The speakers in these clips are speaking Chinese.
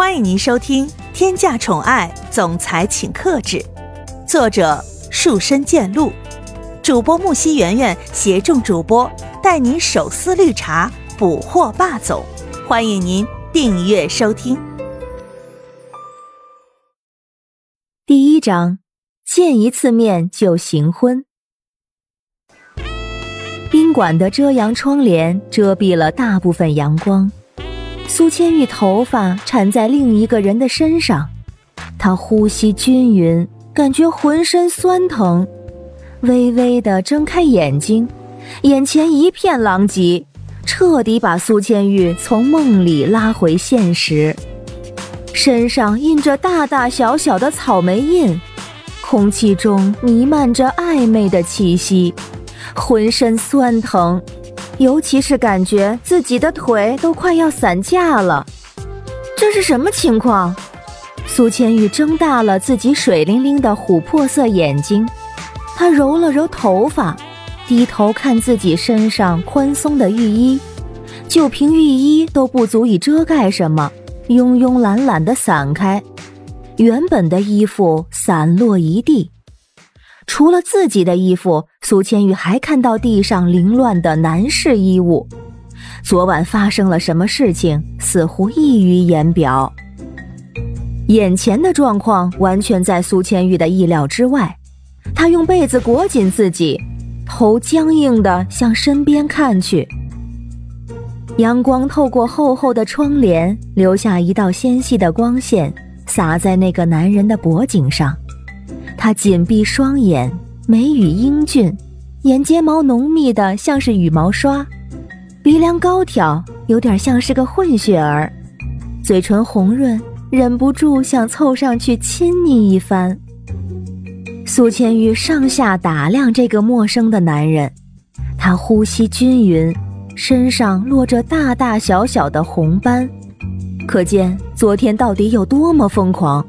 欢迎您收听《天价宠爱总裁请克制》，作者树深见鹿，主播木西圆圆携众主播带您手撕绿茶，捕获霸总。欢迎您订阅收听。第一章，见一次面就行婚。宾馆的遮阳窗帘遮蔽了大部分阳光。苏千玉头发缠在另一个人的身上，她呼吸均匀，感觉浑身酸疼，微微的睁开眼睛，眼前一片狼藉，彻底把苏千玉从梦里拉回现实。身上印着大大小小的草莓印，空气中弥漫着暧昧的气息，浑身酸疼。尤其是感觉自己的腿都快要散架了，这是什么情况？苏千玉睁大了自己水灵灵的琥珀色眼睛，她揉了揉头发，低头看自己身上宽松的浴衣，就凭浴衣都不足以遮盖什么，慵慵懒懒的散开，原本的衣服散落一地。除了自己的衣服，苏千玉还看到地上凌乱的男士衣物。昨晚发生了什么事情，似乎溢于言表。眼前的状况完全在苏千玉的意料之外。她用被子裹紧自己，头僵硬的向身边看去。阳光透过厚厚的窗帘，留下一道纤细的光线，洒在那个男人的脖颈上。他紧闭双眼，眉宇英俊，眼睫毛浓密的像是羽毛刷，鼻梁高挑，有点像是个混血儿，嘴唇红润，忍不住想凑上去亲昵一番。苏千玉上下打量这个陌生的男人，他呼吸均匀，身上落着大大小小的红斑，可见昨天到底有多么疯狂。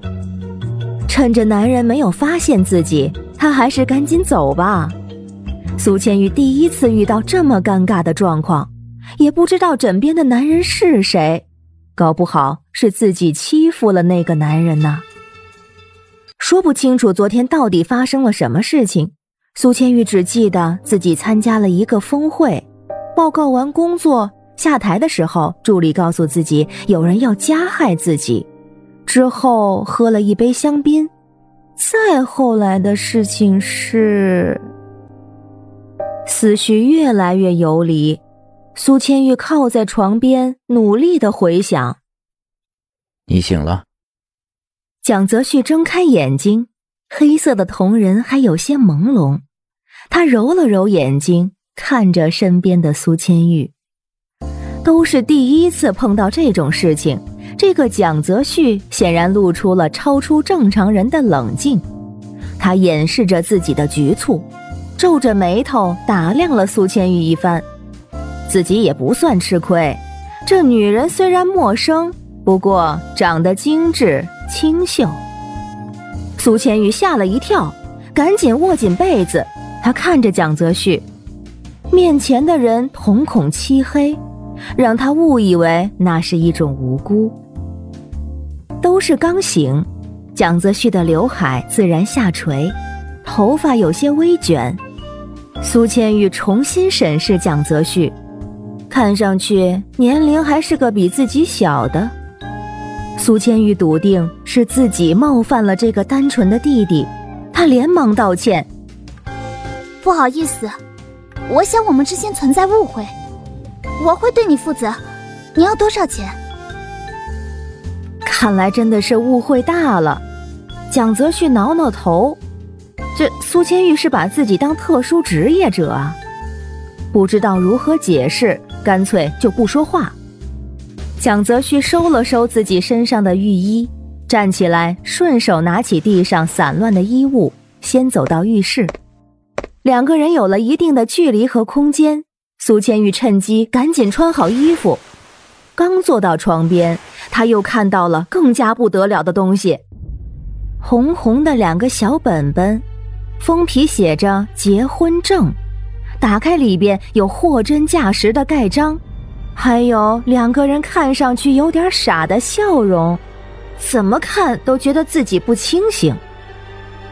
趁着男人没有发现自己，他还是赶紧走吧。苏千玉第一次遇到这么尴尬的状况，也不知道枕边的男人是谁，搞不好是自己欺负了那个男人呢。说不清楚昨天到底发生了什么事情。苏千玉只记得自己参加了一个峰会，报告完工作下台的时候，助理告诉自己有人要加害自己。之后喝了一杯香槟，再后来的事情是，思绪越来越游离。苏千玉靠在床边，努力的回想。你醒了。蒋泽旭睁开眼睛，黑色的瞳仁还有些朦胧。他揉了揉眼睛，看着身边的苏千玉，都是第一次碰到这种事情。这个蒋泽旭显然露出了超出正常人的冷静，他掩饰着自己的局促，皱着眉头打量了苏千玉一番，自己也不算吃亏。这女人虽然陌生，不过长得精致清秀。苏千玉吓了一跳，赶紧握紧被子。她看着蒋泽旭，面前的人瞳孔漆黑，让她误以为那是一种无辜。都是刚醒，蒋泽旭的刘海自然下垂，头发有些微卷。苏千玉重新审视蒋泽旭，看上去年龄还是个比自己小的。苏千玉笃定是自己冒犯了这个单纯的弟弟，他连忙道歉：“不好意思，我想我们之间存在误会，我会对你负责。你要多少钱？”看来真的是误会大了，蒋泽旭挠挠头，这苏千玉是把自己当特殊职业者啊？不知道如何解释，干脆就不说话。蒋泽旭收了收自己身上的浴衣，站起来，顺手拿起地上散乱的衣物，先走到浴室。两个人有了一定的距离和空间，苏千玉趁机赶紧穿好衣服，刚坐到床边。他又看到了更加不得了的东西，红红的两个小本本，封皮写着结婚证，打开里边有货真价实的盖章，还有两个人看上去有点傻的笑容。怎么看都觉得自己不清醒。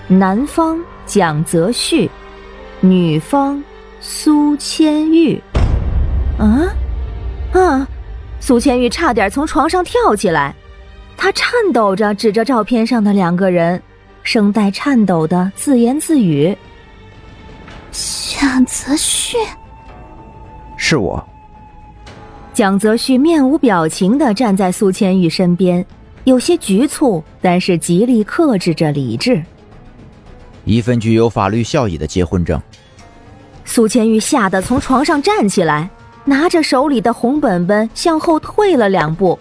男方蒋泽旭，女方苏千玉。啊啊！苏千玉差点从床上跳起来，她颤抖着指着照片上的两个人，声带颤抖的自言自语：“蒋泽旭，是我。”蒋泽旭面无表情的站在苏千玉身边，有些局促，但是极力克制着理智。一份具有法律效益的结婚证。苏千玉吓得从床上站起来，拿着手里的红本本向后退了两步。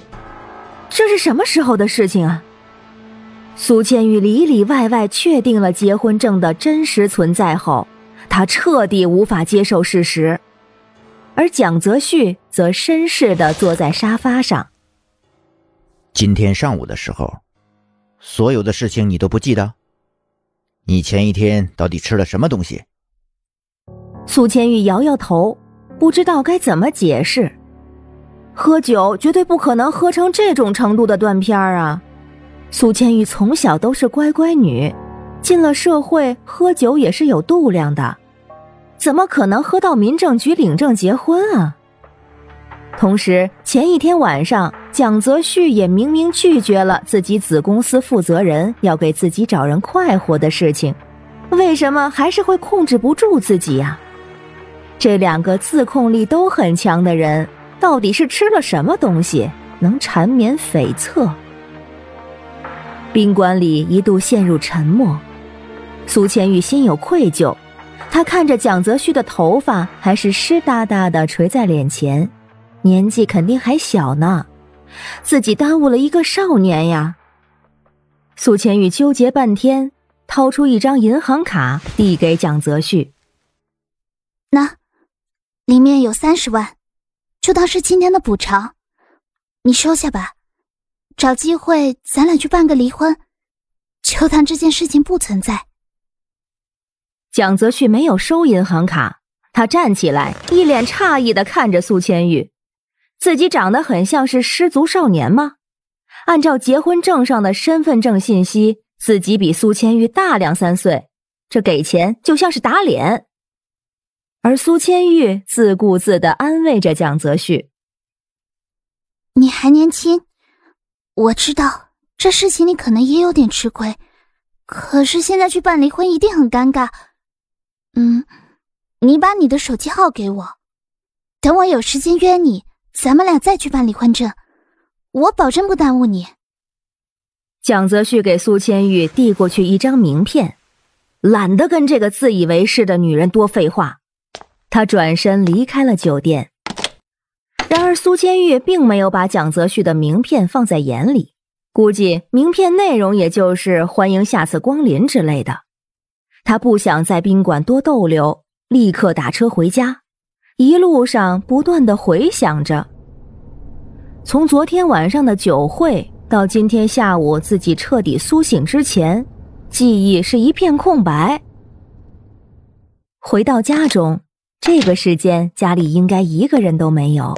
这是什么时候的事情啊？苏千玉里里外外确定了结婚证的真实存在后，他彻底无法接受事实。而蒋泽旭则绅士的坐在沙发上。今天上午的时候，所有的事情你都不记得？你前一天到底吃了什么东西？苏千玉摇摇头，不知道该怎么解释。喝酒绝对不可能喝成这种程度的断片儿啊！苏千玉从小都是乖乖女，进了社会喝酒也是有度量的，怎么可能喝到民政局领证结婚啊？同时，前一天晚上，蒋泽旭也明明拒绝了自己子公司负责人要给自己找人快活的事情，为什么还是会控制不住自己呀？这两个自控力都很强的人，到底是吃了什么东西，能缠绵悱恻？宾馆里一度陷入沉默，苏千玉心有愧疚，她看着蒋泽旭的头发还是湿哒哒的垂在脸前。年纪肯定还小呢，自己耽误了一个少年呀。苏千玉纠结半天，掏出一张银行卡递给蒋泽旭：“那，里面有三十万，就当是今天的补偿，你收下吧。找机会咱俩去办个离婚，就当这件事情不存在。”蒋泽旭没有收银行卡，他站起来，一脸诧异的看着苏千玉。自己长得很像是失足少年吗？按照结婚证上的身份证信息，自己比苏千玉大两三岁，这给钱就像是打脸。而苏千玉自顾自的安慰着蒋泽旭：“你还年轻，我知道这事情你可能也有点吃亏，可是现在去办离婚一定很尴尬。嗯，你把你的手机号给我，等我有时间约你。”咱们俩再去办离婚证，我保证不耽误你。蒋泽旭给苏千玉递过去一张名片，懒得跟这个自以为是的女人多废话，他转身离开了酒店。然而苏千玉并没有把蒋泽旭的名片放在眼里，估计名片内容也就是欢迎下次光临之类的。他不想在宾馆多逗留，立刻打车回家。一路上不断的回想着，从昨天晚上的酒会到今天下午自己彻底苏醒之前，记忆是一片空白。回到家中，这个时间家里应该一个人都没有，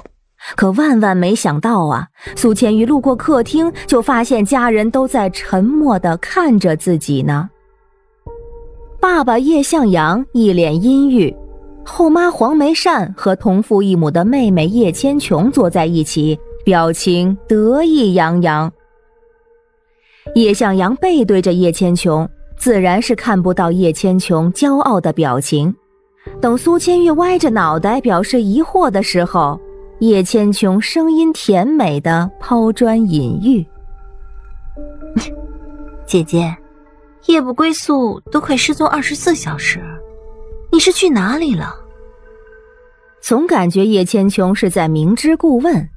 可万万没想到啊！苏千玉路过客厅，就发现家人都在沉默的看着自己呢。爸爸叶向阳一脸阴郁。后妈黄梅善和同父异母的妹妹叶千琼坐在一起，表情得意洋洋。叶向阳背对着叶千琼，自然是看不到叶千琼骄傲的表情。等苏千玉歪着脑袋表示疑惑的时候，叶千琼声音甜美的抛砖引玉：“ 姐姐，夜不归宿都快失踪二十四小时。”你是去哪里了？总感觉叶千琼是在明知故问。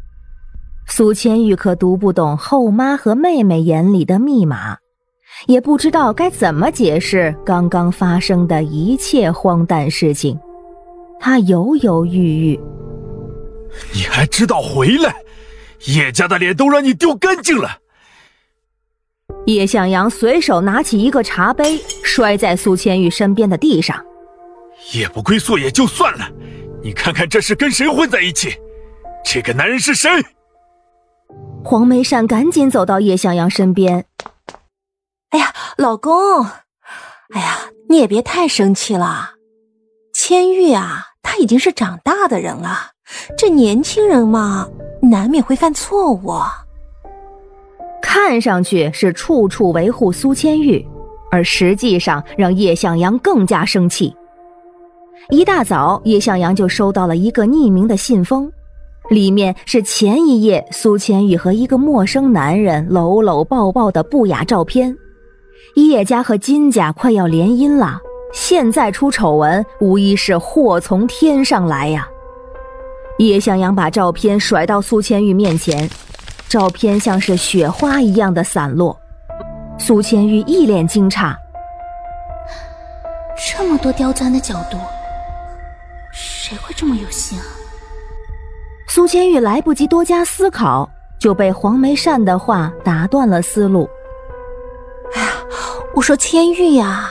苏千玉可读不懂后妈和妹妹眼里的密码，也不知道该怎么解释刚刚发生的一切荒诞事情。他犹犹豫豫。你还知道回来？叶家的脸都让你丢干净了。叶向阳随手拿起一个茶杯，摔在苏千玉身边的地上。夜不归宿也就算了，你看看这是跟谁混在一起？这个男人是谁？黄梅善赶紧走到叶向阳身边。老公，哎呀，你也别太生气了。千玉啊，他已经是长大的人了，这年轻人嘛，难免会犯错误。看上去是处处维护苏千玉，而实际上让叶向阳更加生气。一大早，叶向阳就收到了一个匿名的信封，里面是前一夜苏千玉和一个陌生男人搂搂抱抱的不雅照片。叶家和金家快要联姻了，现在出丑闻，无疑是祸从天上来呀！叶向阳把照片甩到苏千玉面前，照片像是雪花一样的散落。苏千玉一脸惊诧：这么多刁钻的角度。谁会这么有心啊？苏千玉来不及多加思考，就被黄梅善的话打断了思路。我说千玉呀，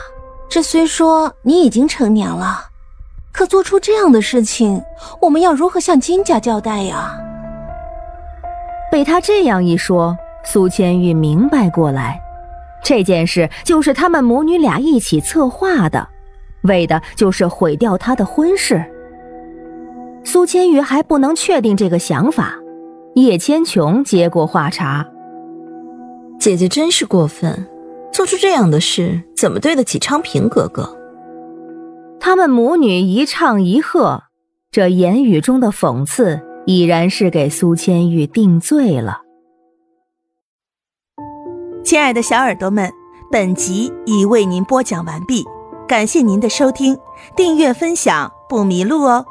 这虽说你已经成年了，可做出这样的事情，我们要如何向金家交代呀？被他这样一说，苏千玉明白过来，这件事就是他们母女俩一起策划的，为的就是毁掉他的婚事。苏千玉还不能确定这个想法，叶千琼接过话茬：“姐姐真是过分，做出这样的事，怎么对得起昌平哥哥？”他们母女一唱一和，这言语中的讽刺已然是给苏千玉定罪了。亲爱的小耳朵们，本集已为您播讲完毕，感谢您的收听，订阅分享不迷路哦。